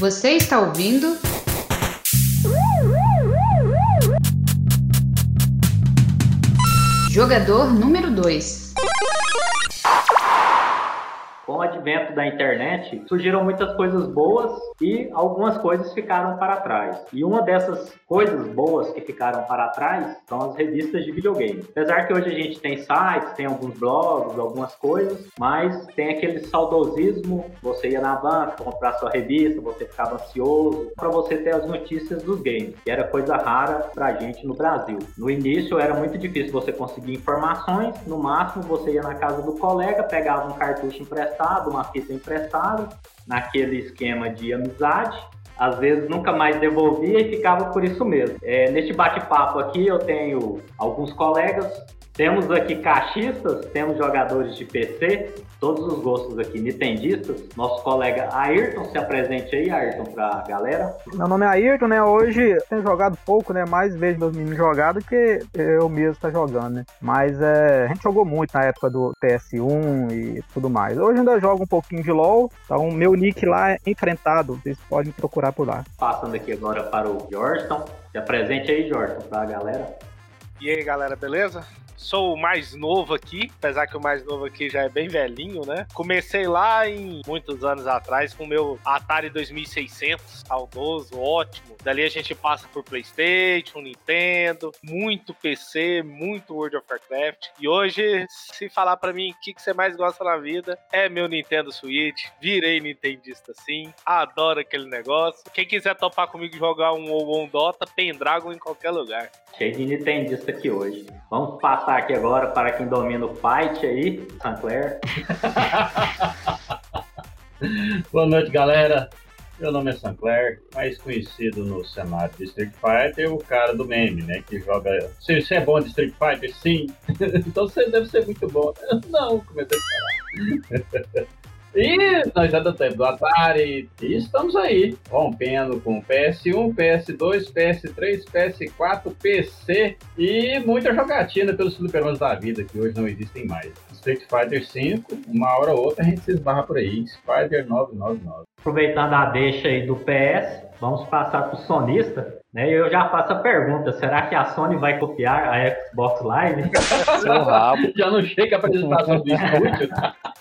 Você está ouvindo? Jogador número 2 Com o advento da internet, surgiram muitas coisas boas e algumas coisas ficaram para trás. E uma dessas coisas boas que ficaram para trás são as revistas de videogame. Apesar que hoje a gente tem sites, tem alguns blogs, algumas coisas, mas tem aquele saudosismo, você ia na banca comprar sua revista, você ficava ansioso para você ter as notícias dos games, que era coisa rara pra gente no Brasil. No início era muito difícil você conseguir informações, no máximo você ia na casa do colega, pegava um cartucho emprestado, uma fita emprestada, naquele esquema de amizade. Às vezes nunca mais devolvia e ficava por isso mesmo. É, neste bate-papo aqui eu tenho alguns colegas temos aqui caixistas, temos jogadores de PC, todos os gostos aqui nintendistas. Nosso colega Ayrton, se apresente aí, Ayrton, pra galera. Meu nome é Ayrton, né? Hoje tenho jogado pouco, né? Mais vejo meus meninos jogar do que eu mesmo tá jogando, né? Mas é, a gente jogou muito na época do PS1 e tudo mais. Hoje ainda jogo um pouquinho de LoL, então meu nick lá é enfrentado, vocês podem procurar por lá. Passando aqui agora para o Jordan. Se apresente aí, Jordan, pra galera. E aí, galera, beleza? Sou o mais novo aqui, apesar que o mais novo aqui já é bem velhinho, né? Comecei lá em muitos anos atrás com o meu Atari 2600, saudoso, ótimo. Dali a gente passa por PlayStation, Nintendo, muito PC, muito World of Warcraft. E hoje, se falar para mim o que, que você mais gosta na vida, é meu Nintendo Switch. Virei Nintendista sim, adoro aquele negócio. Quem quiser topar comigo jogar um ou um Dota, Pendragon em qualquer lugar. Cheio de Nintendista aqui hoje. Vamos passar aqui agora para quem domina o fight aí, Sancler. Boa noite, galera. Meu nome é Sancler, mais conhecido no cenário de Street Fighter, o cara do meme, né? Que joga. Você, você é bom de Street Fighter? Sim. então você deve ser muito bom. Não, comecei a falar. E nós já do tempo do Atari. E estamos aí, rompendo com PS1, PS2, PS3, PS4, PC e muita jogatina pelos fliperamas da vida, que hoje não existem mais. Street Fighter V, uma hora ou outra a gente se esbarra por aí. Spider 999. Aproveitando a deixa aí do PS, vamos passar para o sonista. Né? Eu já faço a pergunta: será que a Sony vai copiar a Xbox Live? Seu rabo. Já não chega a apresentação do estúdio?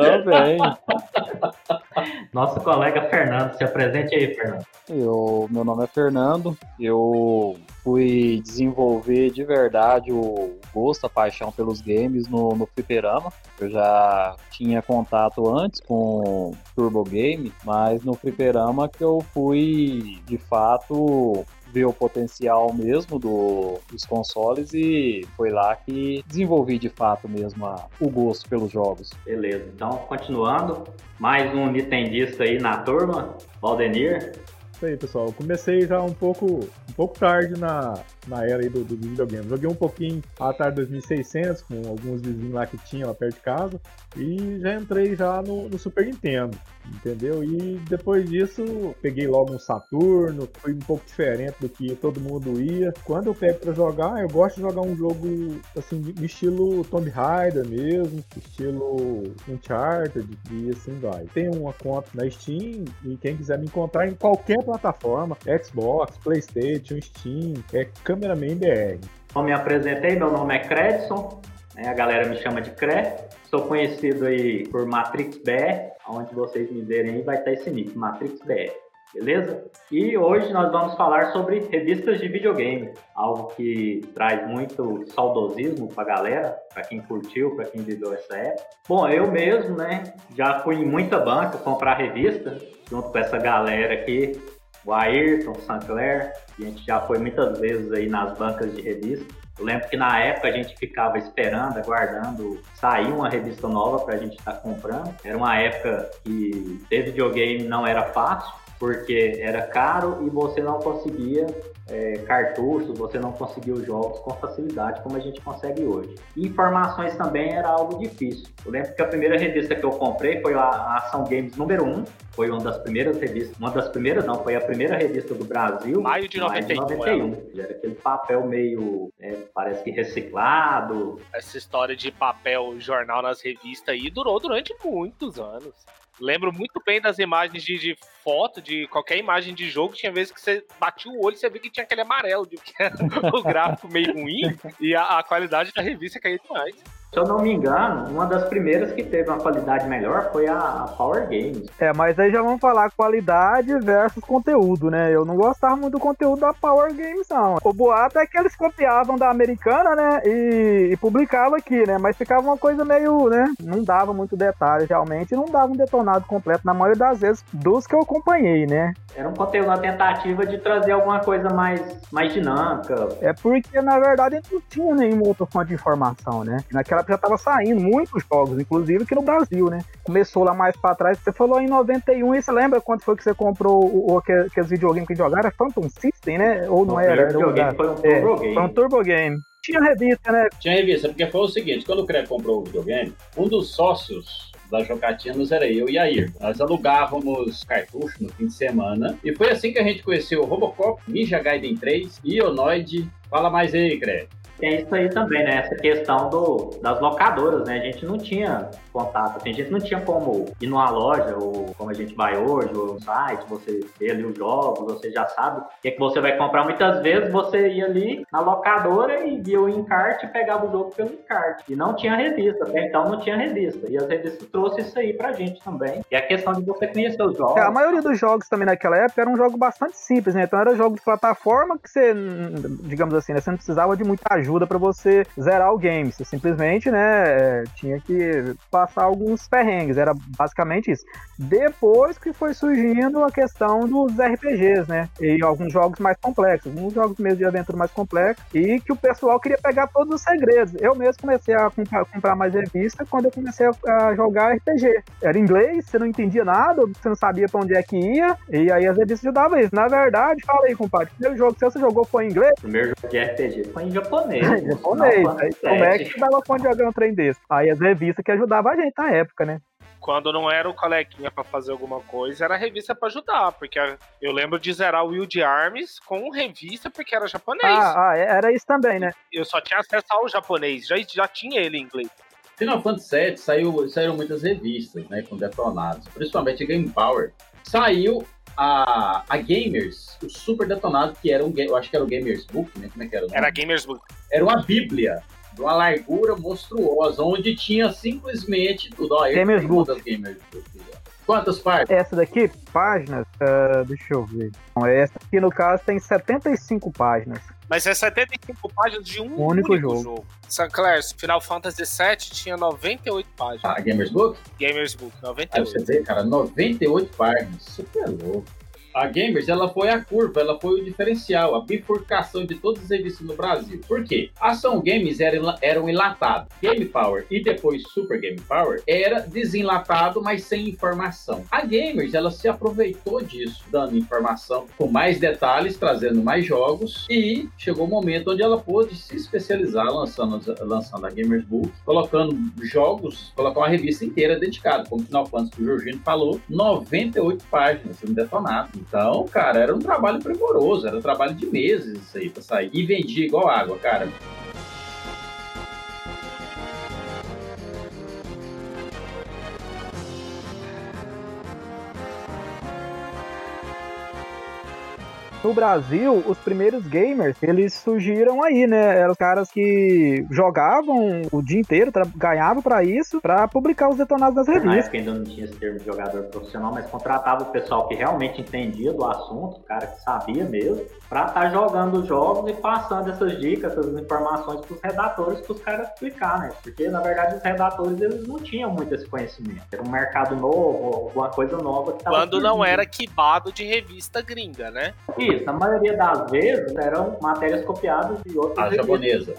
Também. Nosso colega Fernando, se apresente aí, Fernando. Eu, meu nome é Fernando, eu fui desenvolver de verdade o gosto, a paixão pelos games no, no fliperama. Eu já tinha contato antes com Turbo Game, mas no fliperama que eu fui de fato ver o potencial mesmo do, dos consoles e foi lá que desenvolvi de fato mesmo a, o gosto pelos jogos. Beleza, então continuando, mais um Nintendista aí na turma, Valdenir. Isso aí, pessoal. Eu comecei já um pouco, um pouco tarde na, na era aí do, do videogame. Joguei um pouquinho Atari 2600 com alguns vizinhos lá que tinham lá perto de casa e já entrei já no, no, Super Nintendo, entendeu? E depois disso peguei logo um Saturno, foi um pouco diferente do que todo mundo ia. Quando eu pego para jogar, eu gosto de jogar um jogo assim de estilo Tomb Raider mesmo, estilo Uncharted e assim vai. Tem uma conta na Steam e quem quiser me encontrar em qualquer plataforma, Xbox, PlayStation, Steam, é Cameraman BR. Então, me apresentei, meu nome é Credson, né, a galera me chama de Cre. Sou conhecido aí por Matrix BR, onde vocês me verem aí vai estar esse nick, Matrix BR. Beleza? E hoje nós vamos falar sobre revistas de videogame, algo que traz muito saudosismo para a galera, para quem curtiu, para quem viveu essa época. Bom, eu mesmo, né, já fui em muita banca comprar revista, junto com essa galera aqui o Ayrton, o Sancler, a gente já foi muitas vezes aí nas bancas de revista. Eu lembro que na época a gente ficava esperando, aguardando sair uma revista nova para a gente estar tá comprando. Era uma época que ter videogame não era fácil, porque era caro e você não conseguia é, cartuchos, você não conseguia os jogos com facilidade como a gente consegue hoje. E informações também era algo difícil. Eu lembro que a primeira revista que eu comprei foi a Ação Games número 1, foi uma das primeiras revistas, uma das primeiras não, foi a primeira revista do Brasil. Maio de 91. Maio de 91. Era aquele papel meio, é, parece que reciclado. Essa história de papel jornal nas revistas aí durou durante muitos anos. Lembro muito bem das imagens de, de foto, de qualquer imagem de jogo. Tinha vezes que você batia o olho e você via que tinha aquele amarelo, de que era o gráfico meio ruim e a, a qualidade da revista caía demais. Se eu não me engano, uma das primeiras que teve uma qualidade melhor foi a Power Games. É, mas aí já vamos falar qualidade versus conteúdo, né? Eu não gostava muito do conteúdo da Power Games, não. O boato é que eles copiavam da americana, né? E, e publicavam aqui, né? Mas ficava uma coisa meio, né? Não dava muito detalhe realmente, não dava um detonado completo na maioria das vezes dos que eu acompanhei, né? Era um conteúdo, uma tentativa de trazer alguma coisa mais, mais dinâmica. É porque, na verdade, não tinha nenhuma outra fonte de informação, né? Naquela já tava saindo muitos jogos, inclusive aqui no Brasil, né? Começou lá mais pra trás. Você falou em 91, e você lembra quando foi que você comprou o, o aqueles videogames que jogaram? Era Phantom System, né? Ou não O era? Era videogame foi um é, Turbo Game. Foi um Turbo Game. Tinha revista, né? Tinha revista, porque foi o seguinte, quando o Craig comprou o videogame, um dos sócios das jogatinas era eu e a Ir. Nós alugávamos cartucho no fim de semana, e foi assim que a gente conheceu o Robocop, Ninja Gaiden 3, Ionoid. Fala mais aí, Craig. Tem isso aí também, né? Essa questão do, das locadoras, né? A gente não tinha contato, a gente não tinha como ir numa loja, ou como a gente vai hoje, ou no site, você vê ali os jogos, você já sabe o que, é que você vai comprar. Muitas vezes você ia ali na locadora e via o encarte e pegava o jogo pelo encarte. E não tinha revista, até então não tinha revista. E as revistas trouxe isso aí pra gente também. E a questão de você conhecer os jogos. É, a maioria dos jogos também naquela época era um jogo bastante simples, né? Então era jogo de plataforma que você, digamos assim, né? Você não precisava de muita ajuda pra você zerar o game. Você simplesmente, né, é, tinha que passar alguns perrengues. Era basicamente isso. Depois que foi surgindo a questão dos RPGs, né? E alguns jogos mais complexos, alguns jogos mesmo de aventura mais complexos, e que o pessoal queria pegar todos os segredos. Eu mesmo comecei a comprar, comprar mais revista quando eu comecei a, jogar RPG. Era inglês, você não entendia nada, você não sabia pra onde é que ia, e aí as revistas ajudavam isso. Na verdade, fala aí, compadre, o primeiro jogo que você jogou foi em inglês? O primeiro jogo de RPG foi em japonês. japonês. Final Aí, como é que dava conta de jogar um trem desse? Aí as revistas que ajudavam a gente na época, né? Quando não era o coleguinha pra fazer alguma coisa, era a revista pra ajudar. Porque a- eu lembro de zerar o Wild Arms com revista porque era japonês. Ah, ah, é- era isso também, né? Eu só tinha acesso ao japonês, já, já tinha ele em inglês. Final Fantasy VII saiu, saíram muitas revistas, né, com detonados, principalmente Game Power. Saiu a, a Gamers, o super detonado, que era um, eu acho que era o Gamers Book, né, como é que era? o nome? Era Gamers Book. Era uma bíblia de uma largura monstruosa, onde tinha simplesmente tudo. Ó, Gamers das Gamers. Quantas partes? Essa daqui, páginas, ah, deixa eu ver. Bom, Essa aqui, no caso, tem 75 páginas. Mas é 75 páginas de um Um único único, jogo. jogo. Sinclair, Final Fantasy VII tinha 98 páginas. A Gamers Book? Gamers Book, Aí 98. você vê, cara, 98 páginas. Isso que é louco. A Gamers, ela foi a curva, ela foi o diferencial, a bifurcação de todas as revistas no Brasil. Por quê? Ação Games era, era um enlatado. Game Power e depois Super Game Power era desenlatado, mas sem informação. A Gamers, ela se aproveitou disso, dando informação com mais detalhes, trazendo mais jogos e chegou o momento onde ela pôde se especializar, lançando, lançando a Gamers Book, colocando jogos, colocar uma revista inteira dedicada, como Final Fantasy que o Jorginho falou, 98 páginas, um detonado. Então, cara, era um trabalho primoroso, era um trabalho de meses isso aí pra sair. E vendia igual água, cara. No Brasil, os primeiros gamers, eles surgiram aí, né? Eram os caras que jogavam o dia inteiro, ganhavam pra isso, pra publicar os detonados nas Na revistas. época ainda não tinha esse termo de jogador profissional, mas contratava o pessoal que realmente entendia do assunto, o cara que sabia mesmo, pra estar jogando os jogos e passando essas dicas, essas informações pros redatores, pros caras explicar, né? Porque, na verdade, os redatores, eles não tinham muito esse conhecimento. Era um mercado novo, alguma coisa nova que tava Quando não surgindo. era quibado de revista gringa, né? Isso, na maioria das vezes eram matérias copiadas de outras A revistas. japonesa.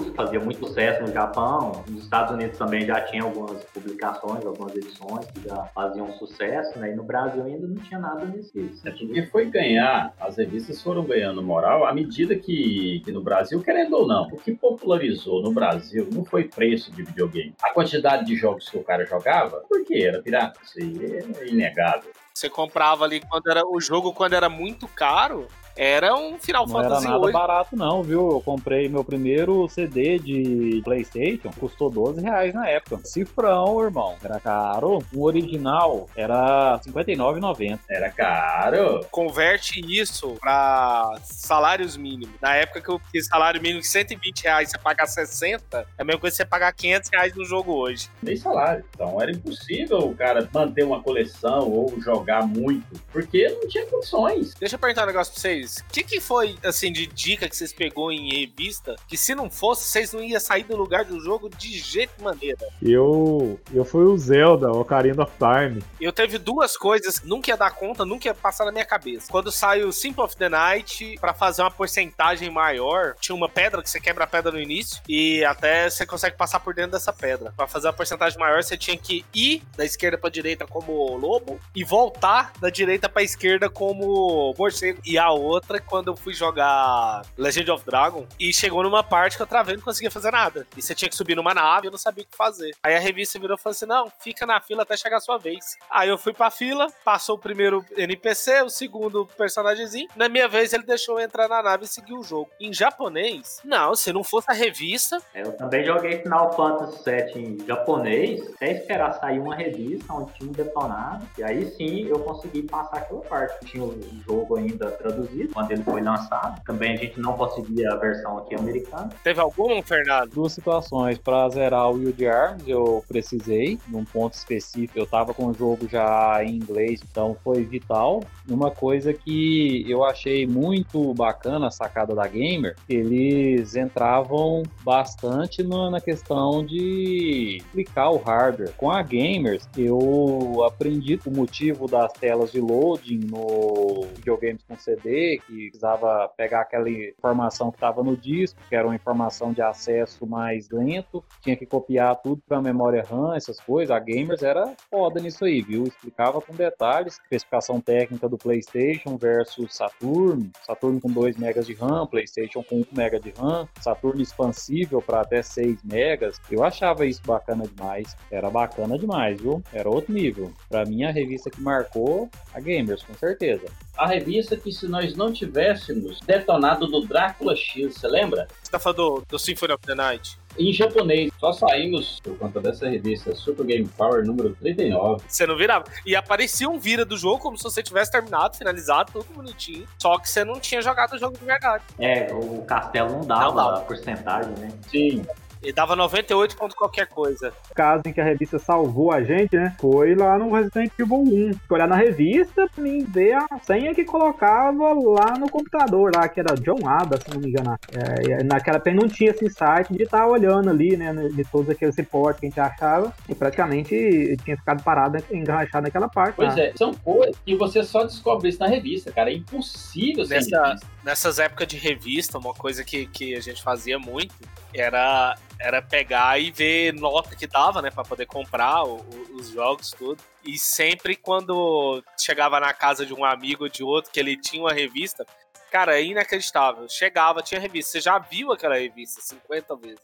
Que fazia muito sucesso no Japão, nos Estados Unidos também já tinha algumas publicações, algumas edições que já faziam sucesso, né? E no Brasil ainda não tinha nada disso. É porque foi ganhar, as revistas foram ganhando moral à medida que, que no Brasil, querendo ou não, o que popularizou no Brasil não foi preço de videogame. A quantidade de jogos que o cara jogava, porque era pirata, isso aí é inegável. Você comprava ali quando era o jogo quando era muito caro, era um Final Não era Fantasy nada VIII. barato não, viu? Eu comprei meu primeiro CD de Playstation, custou 12 reais na época. Cifrão, irmão. Era caro. O original era R$ 59,90. Era caro. Converte isso pra salários mínimos. Na época que eu fiz salário mínimo de 120 reais, você pagar 60, é a mesma coisa que você pagar 500 reais no jogo hoje. Nem salário. Então era impossível o cara manter uma coleção ou jogar muito, porque não tinha condições. Deixa eu perguntar um negócio pra vocês. O que, que foi, assim, de dica que vocês pegou em revista que se não fosse, vocês não iam sair do lugar do jogo de jeito e maneira? Eu, eu fui o Zelda, o Ocarina of Time. Eu teve duas coisas nunca ia dar conta, nunca ia passar na minha cabeça. Quando saiu o Simple of the Night, pra fazer uma porcentagem maior, tinha uma pedra que você quebra a pedra no início e até você consegue passar por dentro dessa pedra. Pra fazer uma porcentagem maior, você tinha que ir da esquerda pra direita como lobo e voltar da direita pra esquerda como morcego. E a outra, quando eu fui jogar Legend of Dragon, e chegou numa parte que eu travei e não conseguia fazer nada. E você tinha que subir numa nave eu não sabia o que fazer. Aí a revista virou e falou assim: não, fica na fila até chegar a sua vez. Aí eu fui pra fila, passou o primeiro NPC, o segundo personagemzinho. Na minha vez, ele deixou eu entrar na nave e seguir o jogo. Em japonês, não, se não fosse a revista, Eu também joguei Final Fantasy VII em japonês, até esperar sair uma revista onde tinha um detonado. E aí sim eu consegui passar aquela parte. Tinha o jogo ainda traduzido quando ele foi lançado. Também a gente não conseguia a versão aqui americana. teve algum, Fernando? Duas situações. Pra zerar o Wild Arms, eu precisei, num ponto específico. Eu tava com o jogo já em inglês, então foi vital. Uma coisa que eu achei muito bacana, a sacada da Gamer, eles entravam bastante na questão de explicar o hardware. Com a Gamers, eu aprendi o motivo das telas de loading no videogames com CD, que precisava pegar aquela informação que estava no disco, que era uma informação de acesso mais lento, tinha que copiar tudo para memória RAM, essas coisas. A Gamers era foda nisso aí, viu? Explicava com detalhes, especificação técnica do PlayStation versus Saturn, Saturn com 2 MB de RAM, PlayStation com 1 MB de RAM, Saturn expansível para até 6 MB. Eu achava isso bacana demais. Era bacana demais, viu? Era outro nível. Para mim, a revista que marcou a Gamers, com certeza. A revista que se nós não tivéssemos detonado do Drácula X, você lembra? Você tá falando do, do Symphony of the Night? Em japonês, só saímos por conta dessa revista Super Game Power número 39. Você não virava. E aparecia um vira do jogo como se você tivesse terminado, finalizado, tudo bonitinho. Só que você não tinha jogado o jogo de verdade. É, o castelo não dava, Não dava. a porcentagem, né? Sim, E dava 98 ponto qualquer coisa. O caso em que a revista salvou a gente, né? Foi lá no Resident Evil 1. Fui olhar na revista pra mim ver a senha que colocava lá no computador, lá, que era John Ada, se não me engano. É, e naquela época não tinha esse site de estar olhando ali, né? De todos aqueles reportes que a gente achava. E praticamente tinha ficado parado, né, enganchado naquela parte. pois lá. é, são coisas que você só descobre isso na revista, cara. É impossível sem Nessa- revista. Nessas épocas de revista, uma coisa que, que a gente fazia muito era, era pegar e ver nota que dava, né? Pra poder comprar o- o- os jogos, tudo. E sempre quando chegava na casa de um amigo ou de outro que ele tinha uma revista, cara, é inacreditável. Chegava, tinha revista. Você já viu aquela revista 50 vezes.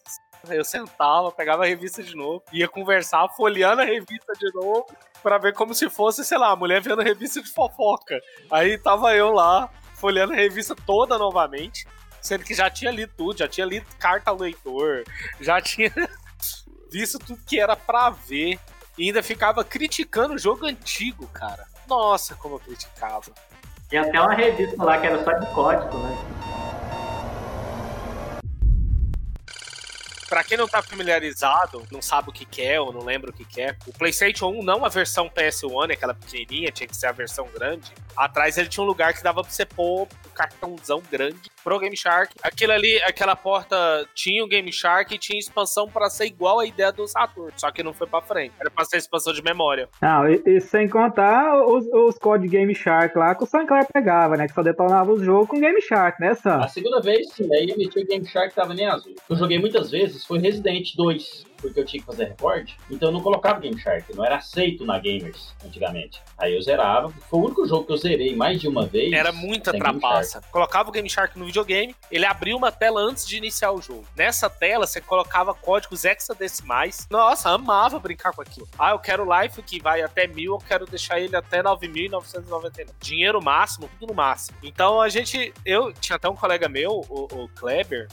Eu sentava, pegava a revista de novo, ia conversar, folheando a revista de novo, pra ver como se fosse, sei lá, a mulher vendo a revista de fofoca. Aí tava eu lá, folheando a revista toda novamente, sendo que já tinha lido tudo, já tinha lido carta ao leitor, já tinha visto tudo que era pra ver, e ainda ficava criticando o jogo antigo, cara. Nossa, como eu criticava. Tinha até uma revista lá que era só de código, né? Pra quem não tá familiarizado, não sabe o que que é ou não lembra o que que é, o PlayStation 1 não a versão PS1, aquela pequenininha, tinha que ser a versão grande. Atrás ele tinha um lugar que dava pra você pôr um cartãozão grande pro Game Shark. Aquilo ali, aquela porta tinha o Game Shark e tinha expansão pra ser igual a ideia do Saturn, só que não foi pra frente. Era pra ser expansão de memória. Não, e, e sem contar os, os códigos Game Shark lá que o Sinclair pegava, né? Que só detonava os jogos com Game Shark, né, Sam? A segunda vez, sim, aí eu meti o Game Shark que tava nem azul. Eu joguei muitas vezes, foi Resident 2. Porque eu tinha que fazer recorde, então eu não colocava Game Shark, não era aceito na Gamers antigamente. Aí eu zerava, foi o único jogo que eu zerei mais de uma vez. Era muita trapaça. Colocava o Game Shark no videogame, ele abria uma tela antes de iniciar o jogo. Nessa tela, você colocava códigos hexadecimais. Nossa, amava brincar com aquilo. Ah, eu quero o Life que vai até mil, eu quero deixar ele até 9.999. Dinheiro máximo, tudo no máximo. Então a gente, eu tinha até um colega meu, o, o Kleber,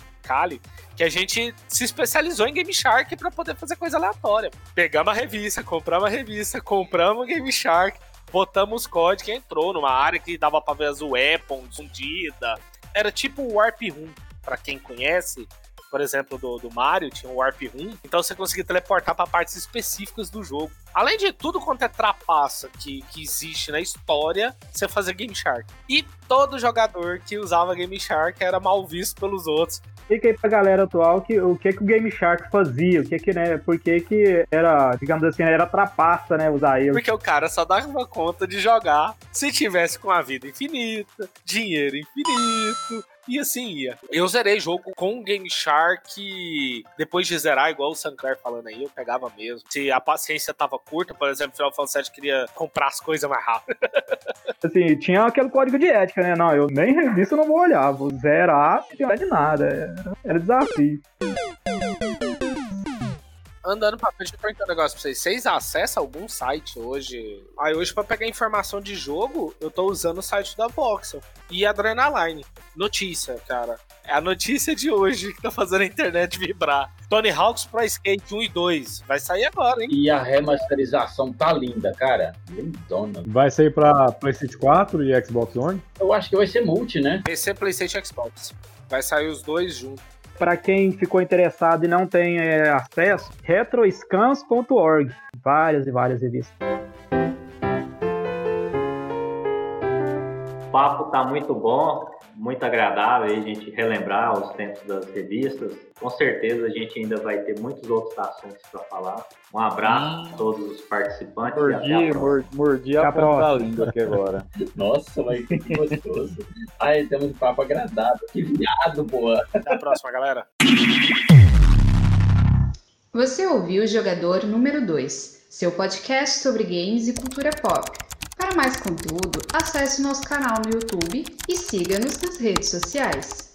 Que a gente se especializou em Game Shark para poder fazer coisa aleatória. Pegamos a revista, compramos a revista, compramos o Game Shark, botamos código e entrou numa área que dava pra ver as weapons escondida. Era tipo o Warp Room, pra quem conhece. Por exemplo, do, do Mario, tinha o Warp Room. Então você conseguia teleportar para partes específicas do jogo. Além de tudo quanto é trapaça que, que existe na história, você fazia Game Shark. E todo jogador que usava Game Shark era mal visto pelos outros. Explica aí pra galera atual que, o que, que o Game Shark fazia, o que que, né, por que que era, digamos assim, era trapaça, né, usar ele. Porque o cara só dava conta de jogar se tivesse com a vida infinita, dinheiro infinito, e assim ia. Eu zerei jogo com o Game Shark depois de zerar, igual o Sinclair falando aí, eu pegava mesmo. Se a paciência tava curta, por exemplo, o Final Fantasy VII queria comprar as coisas mais rápido. Assim, tinha aquele código de ética, né, não, eu nem revista não vou olhar, vou zerar, não tem de nada, era, era desafio. Andando pra frente, eu perguntar um negócio pra vocês. Vocês acessam algum site hoje? Aí hoje, pra pegar informação de jogo, eu tô usando o site da Voxel e Adrenaline. Notícia, cara. É a notícia de hoje que tá fazendo a internet vibrar. Tony Hawk's Pro Skate 1 e 2. Vai sair agora, hein? E a remasterização tá linda, cara. Lindona. Vai sair pra PlayStation 4 e Xbox One? Eu acho que vai ser multi, né? PC, PlayStation e Xbox. Vai sair os dois juntos. Para quem ficou interessado e não tem é, acesso, retroscans.org. Várias e várias revistas. O papo tá muito bom, muito agradável aí a gente relembrar os tempos das revistas. Com certeza a gente ainda vai ter muitos outros assuntos para falar. Um abraço a todos os participantes e até a Mordi, mordi a ponta da língua aqui agora. Nossa, mas que gostoso. Ai, temos um papo agradável. Que viado, boa. Até a próxima, galera. Você ouviu o Jogador número 2, seu podcast sobre games e cultura pop. Para mais conteúdo, acesse nosso canal no YouTube e siga-nos nas redes sociais.